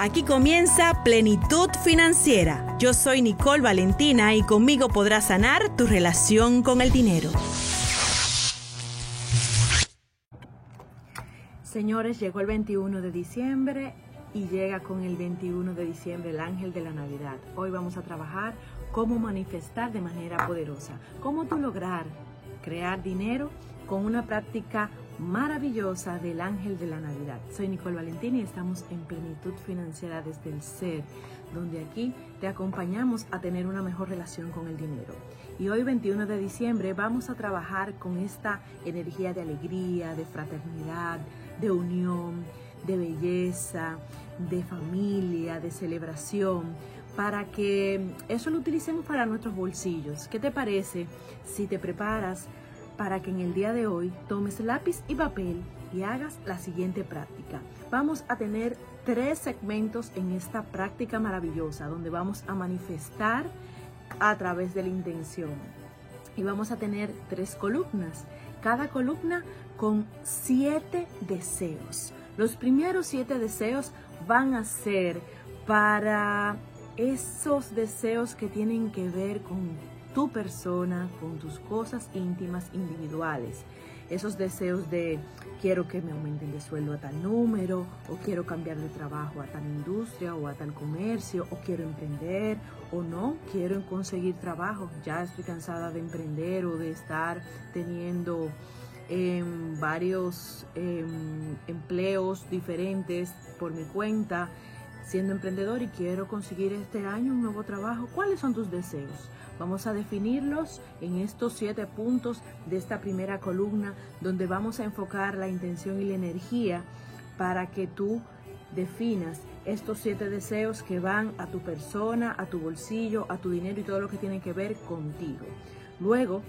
Aquí comienza Plenitud Financiera. Yo soy Nicole Valentina y conmigo podrás sanar tu relación con el dinero. Señores, llegó el 21 de diciembre y llega con el 21 de diciembre el ángel de la Navidad. Hoy vamos a trabajar cómo manifestar de manera poderosa, cómo tú lograr crear dinero con una práctica maravillosa del ángel de la Navidad. Soy Nicole Valentín y estamos en plenitud financiera desde el ser, donde aquí te acompañamos a tener una mejor relación con el dinero. Y hoy 21 de diciembre vamos a trabajar con esta energía de alegría, de fraternidad, de unión, de belleza, de familia, de celebración, para que eso lo utilicemos para nuestros bolsillos. ¿Qué te parece si te preparas para que en el día de hoy tomes lápiz y papel y hagas la siguiente práctica. Vamos a tener tres segmentos en esta práctica maravillosa donde vamos a manifestar a través de la intención. Y vamos a tener tres columnas, cada columna con siete deseos. Los primeros siete deseos van a ser para esos deseos que tienen que ver con tu persona, con tus cosas íntimas individuales. Esos deseos de quiero que me aumenten de sueldo a tal número, o quiero cambiar de trabajo a tal industria o a tal comercio, o quiero emprender, o no, quiero conseguir trabajo. Ya estoy cansada de emprender o de estar teniendo em, varios em, empleos diferentes por mi cuenta siendo emprendedor y quiero conseguir este año un nuevo trabajo. ¿Cuáles son tus deseos? Vamos a definirlos en estos siete puntos de esta primera columna donde vamos a enfocar la intención y la energía para que tú definas estos siete deseos que van a tu persona, a tu bolsillo, a tu dinero y todo lo que tiene que ver contigo. Luego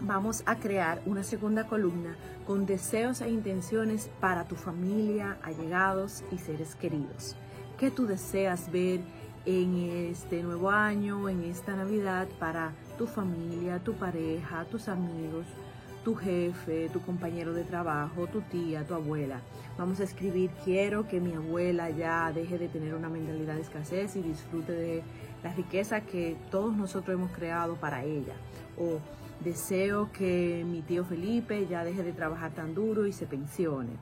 vamos a crear una segunda columna con deseos e intenciones para tu familia, allegados y seres queridos. ¿Qué tú deseas ver? en este nuevo año, en esta Navidad, para tu familia, tu pareja, tus amigos, tu jefe, tu compañero de trabajo, tu tía, tu abuela. Vamos a escribir, quiero que mi abuela ya deje de tener una mentalidad de escasez y disfrute de la riqueza que todos nosotros hemos creado para ella. O deseo que mi tío Felipe ya deje de trabajar tan duro y se pensione.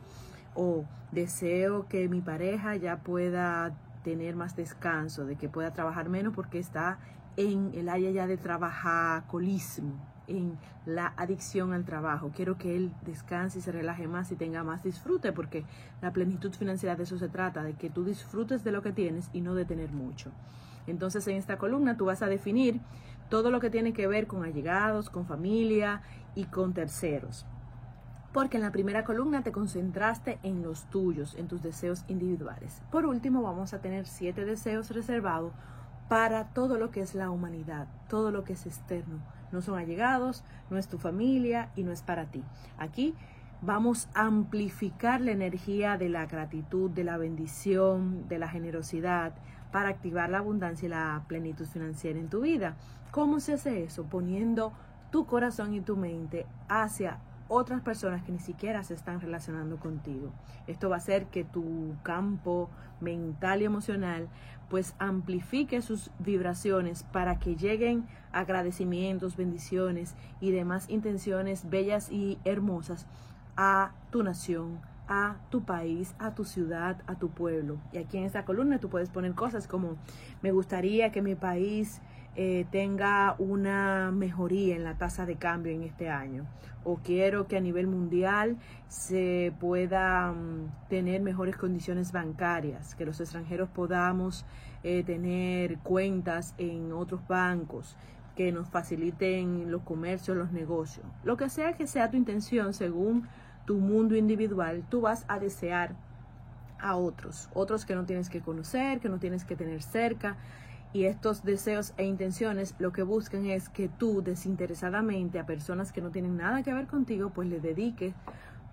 O deseo que mi pareja ya pueda tener más descanso, de que pueda trabajar menos porque está en el área ya de trabajacolismo, en la adicción al trabajo. Quiero que él descanse y se relaje más y tenga más disfrute porque la plenitud financiera de eso se trata, de que tú disfrutes de lo que tienes y no de tener mucho. Entonces en esta columna tú vas a definir todo lo que tiene que ver con allegados, con familia y con terceros porque en la primera columna te concentraste en los tuyos, en tus deseos individuales. Por último, vamos a tener siete deseos reservados para todo lo que es la humanidad, todo lo que es externo. No son allegados, no es tu familia y no es para ti. Aquí vamos a amplificar la energía de la gratitud, de la bendición, de la generosidad para activar la abundancia y la plenitud financiera en tu vida. ¿Cómo se hace eso? Poniendo tu corazón y tu mente hacia otras personas que ni siquiera se están relacionando contigo. Esto va a hacer que tu campo mental y emocional pues amplifique sus vibraciones para que lleguen agradecimientos, bendiciones y demás intenciones bellas y hermosas a tu nación, a tu país, a tu ciudad, a tu pueblo. Y aquí en esta columna tú puedes poner cosas como me gustaría que mi país eh, tenga una mejoría en la tasa de cambio en este año. O quiero que a nivel mundial se pueda mm, tener mejores condiciones bancarias, que los extranjeros podamos eh, tener cuentas en otros bancos que nos faciliten los comercios, los negocios. Lo que sea que sea tu intención según tu mundo individual, tú vas a desear a otros, otros que no tienes que conocer, que no tienes que tener cerca, y estos deseos e intenciones lo que buscan es que tú desinteresadamente a personas que no tienen nada que ver contigo, pues le dediques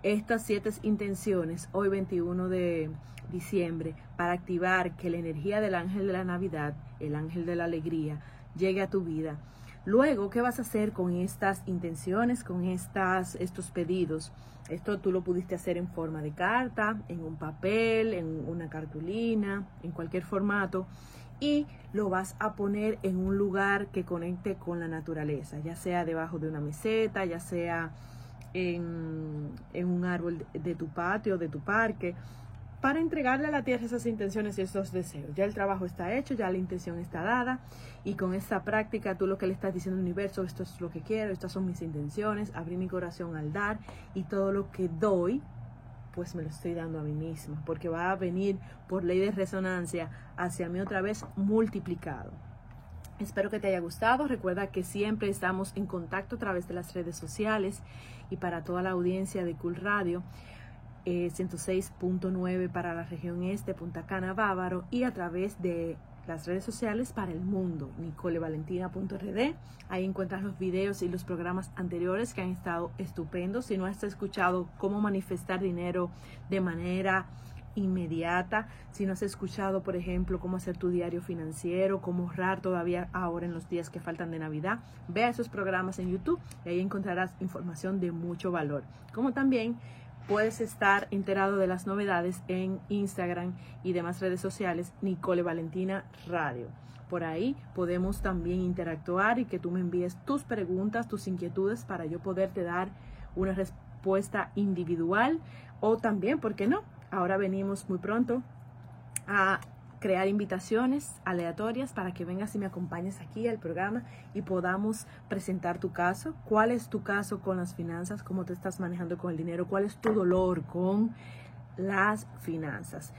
estas siete intenciones hoy 21 de diciembre para activar que la energía del ángel de la Navidad, el ángel de la alegría, llegue a tu vida Luego, ¿qué vas a hacer con estas intenciones, con estas, estos pedidos? Esto tú lo pudiste hacer en forma de carta, en un papel, en una cartulina, en cualquier formato y lo vas a poner en un lugar que conecte con la naturaleza, ya sea debajo de una meseta, ya sea en, un árbol de tu patio, de tu parque, para entregarle a la tierra esas intenciones y esos deseos. Ya el trabajo está hecho, ya la intención está dada y con esta práctica tú lo que le estás diciendo al universo, esto es lo que quiero, estas son mis intenciones, abrí mi corazón al dar y todo lo que doy pues me lo estoy dando a mí misma, porque va a venir por ley de resonancia hacia mí otra vez multiplicado. Espero que te haya gustado. Recuerda que siempre estamos en contacto a través de las redes sociales y para toda la audiencia de Cool Radio. 106.9 eh, para la región este, Punta Cana, Bávaro y a través de las redes sociales para el mundo, nicolevalentina.rd. Ahí encuentras los videos y los programas anteriores que han estado estupendos. Si no has escuchado cómo manifestar dinero de manera inmediata, si no has escuchado, por ejemplo, cómo hacer tu diario financiero, cómo ahorrar todavía ahora en los días que faltan de Navidad, ve a esos programas en YouTube y ahí encontrarás información de mucho valor. Como también puedes estar enterado de las novedades en Instagram y demás redes sociales, Nicole Valentina Radio. Por ahí podemos también interactuar y que tú me envíes tus preguntas, tus inquietudes para yo poderte dar una respuesta individual o también, ¿por qué no? Ahora venimos muy pronto a crear invitaciones aleatorias para que vengas y me acompañes aquí al programa y podamos presentar tu caso. ¿Cuál es tu caso con las finanzas? ¿Cómo te estás manejando con el dinero? ¿Cuál es tu dolor con las finanzas?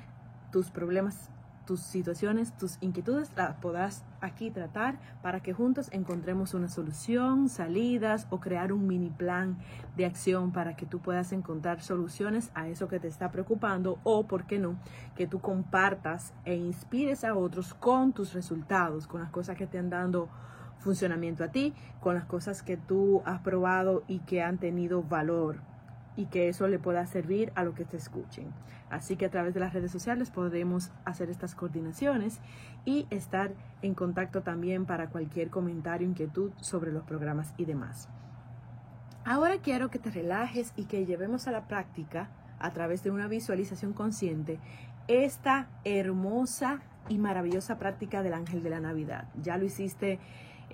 Tus problemas tus situaciones, tus inquietudes, las podrás aquí tratar para que juntos encontremos una solución, salidas o crear un mini plan de acción para que tú puedas encontrar soluciones a eso que te está preocupando o, ¿por qué no?, que tú compartas e inspires a otros con tus resultados, con las cosas que te han dado funcionamiento a ti, con las cosas que tú has probado y que han tenido valor y que eso le pueda servir a lo que te escuchen. Así que a través de las redes sociales podemos hacer estas coordinaciones y estar en contacto también para cualquier comentario, inquietud sobre los programas y demás. Ahora quiero que te relajes y que llevemos a la práctica, a través de una visualización consciente, esta hermosa y maravillosa práctica del ángel de la Navidad. Ya lo hiciste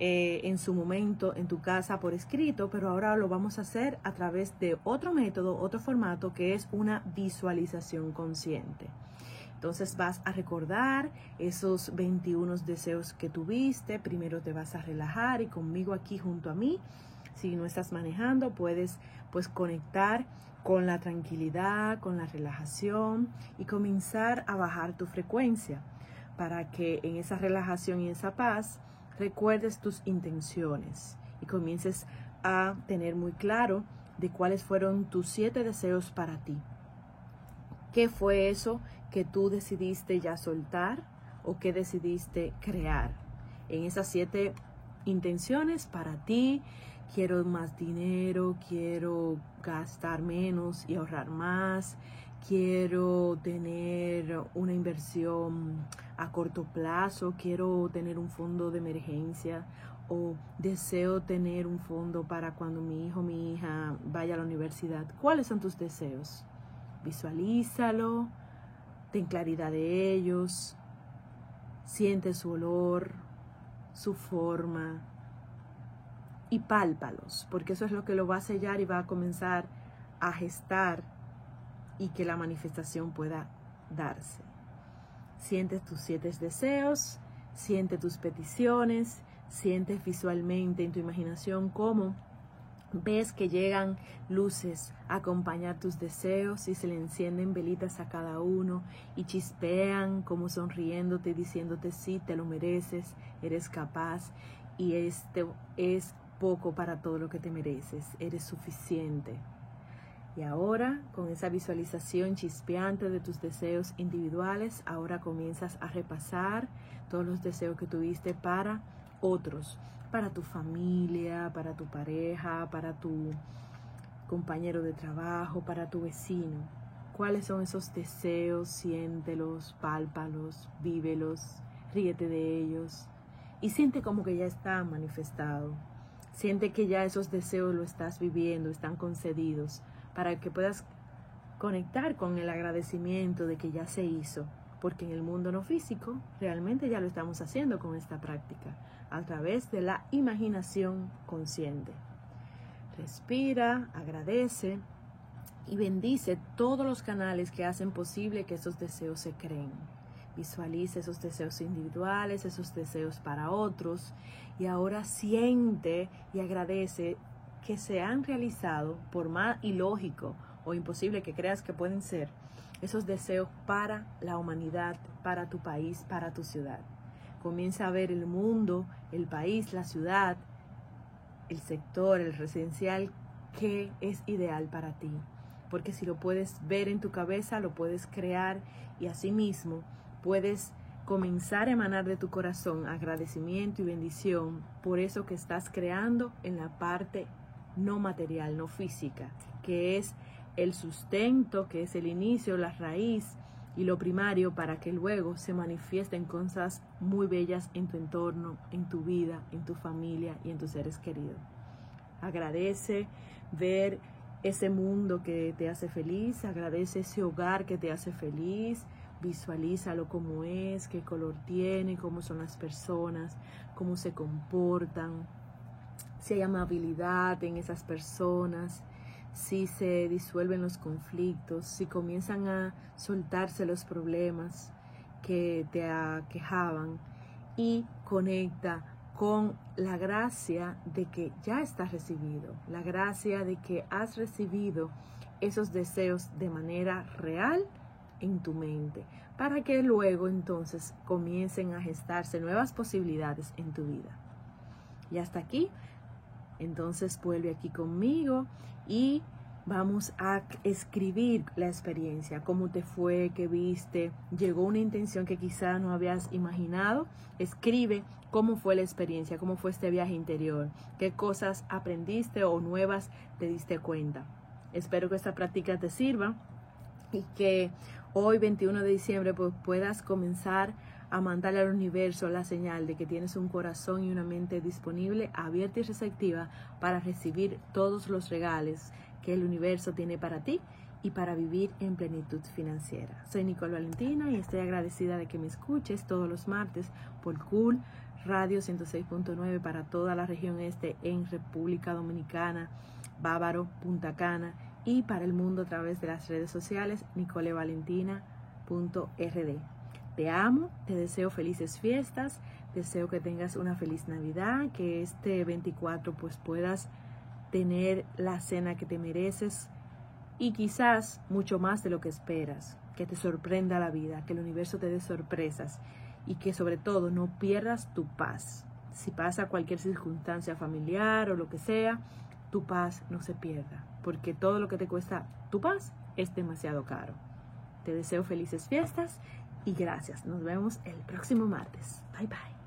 eh, en su momento en tu casa por escrito, pero ahora lo vamos a hacer a través de otro método, otro formato que es una visualización consciente. Entonces vas a recordar esos 21 deseos que tuviste, primero te vas a relajar y conmigo aquí junto a mí, si no estás manejando, puedes pues conectar con la tranquilidad, con la relajación y comenzar a bajar tu frecuencia para que en esa relajación y esa paz recuerdes tus intenciones y comiences a tener muy claro de cuáles fueron tus siete deseos para ti. ¿Qué fue eso que tú decidiste ya soltar o que decidiste crear? En esas siete intenciones para ti, quiero más dinero, quiero gastar menos y ahorrar más, quiero tener una inversión a corto plazo, quiero tener un fondo de emergencia o deseo tener un fondo para cuando mi hijo o mi hija vaya a la universidad. ¿Cuáles son tus deseos? Visualízalo, ten claridad de ellos, siente su olor, su forma y pálpalos, porque eso es lo que lo va a sellar y va a comenzar a gestar y que la manifestación pueda darse. Sientes tus siete deseos, siente tus peticiones, sientes visualmente en tu imaginación cómo ves que llegan luces a acompañar tus deseos y se le encienden velitas a cada uno y chispean como sonriéndote, diciéndote sí, te lo mereces, eres capaz y este es poco para todo lo que te mereces, eres suficiente. Y ahora, con esa visualización chispeante de tus deseos individuales, ahora comienzas a repasar todos los deseos que tuviste para otros, para tu familia, para tu pareja, para tu compañero de trabajo, para tu vecino. ¿Cuáles son esos deseos? Siéntelos, pálpalos, vívelos, ríete de ellos y siente como que ya está manifestado. Siente que ya esos deseos lo estás viviendo, están concedidos, para que puedas conectar con el agradecimiento de que ya se hizo, porque en el mundo no físico realmente ya lo estamos haciendo con esta práctica, a través de la imaginación consciente. Respira, agradece y bendice todos los canales que hacen posible que esos deseos se creen. Visualiza esos deseos individuales, esos deseos para otros y ahora siente y agradece que se han realizado, por más ilógico o imposible que creas que pueden ser, esos deseos para la humanidad, para tu país, para tu ciudad. Comienza a ver el mundo, el país, la ciudad, el sector, el residencial que es ideal para ti. Porque si lo puedes ver en tu cabeza, lo puedes crear y asimismo puedes comenzar a emanar de tu corazón agradecimiento y bendición por eso que estás creando en la parte no material, no física, que es el sustento, que es el inicio, la raíz y lo primario para que luego se manifiesten cosas muy bellas en tu entorno, en tu vida, en tu familia y en tus seres queridos. Agradece ver ese mundo que te hace feliz, agradece ese hogar que te hace feliz, visualízalo como es, qué color tiene, cómo son las personas, cómo se comportan, si hay amabilidad en esas personas, si se disuelven los conflictos, si comienzan a soltarse los problemas que te aquejaban y conecta con la gracia de que ya estás recibido, la gracia de que has recibido esos deseos de manera real en tu mente, para que luego entonces comiencen a gestarse nuevas posibilidades en tu vida. Y hasta aquí entonces vuelve aquí conmigo y vamos a escribir la experiencia, cómo te fue, qué viste, llegó una intención que quizá no habías imaginado. Escribe cómo fue la experiencia, cómo fue este viaje interior, qué cosas aprendiste o nuevas te diste cuenta. Espero que esta práctica te sirva y que hoy 21 de diciembre pues, puedas comenzar a mandarle al universo la señal de que tienes un corazón y una mente disponible, abierta y receptiva para recibir todos los regalos que el universo tiene para ti y para vivir en plenitud financiera. Soy Nicole Valentina y estoy agradecida de que me escuches todos los martes por Cool Radio 106.9 para toda la región este en República Dominicana, Bávaro, Punta Cana y para el mundo a través de las redes sociales nicolevalentina.rd. Te amo, te deseo felices fiestas, deseo que tengas una feliz Navidad, que este 24 pues puedas tener la cena que te mereces y quizás mucho más de lo que esperas, que te sorprenda la vida, que el universo te dé sorpresas y que sobre todo no pierdas tu paz. Si pasa cualquier circunstancia familiar o lo que sea, tu paz no se pierda, porque todo lo que te cuesta tu paz es demasiado caro. Te deseo felices fiestas y gracias. Nos vemos el próximo martes. Bye bye.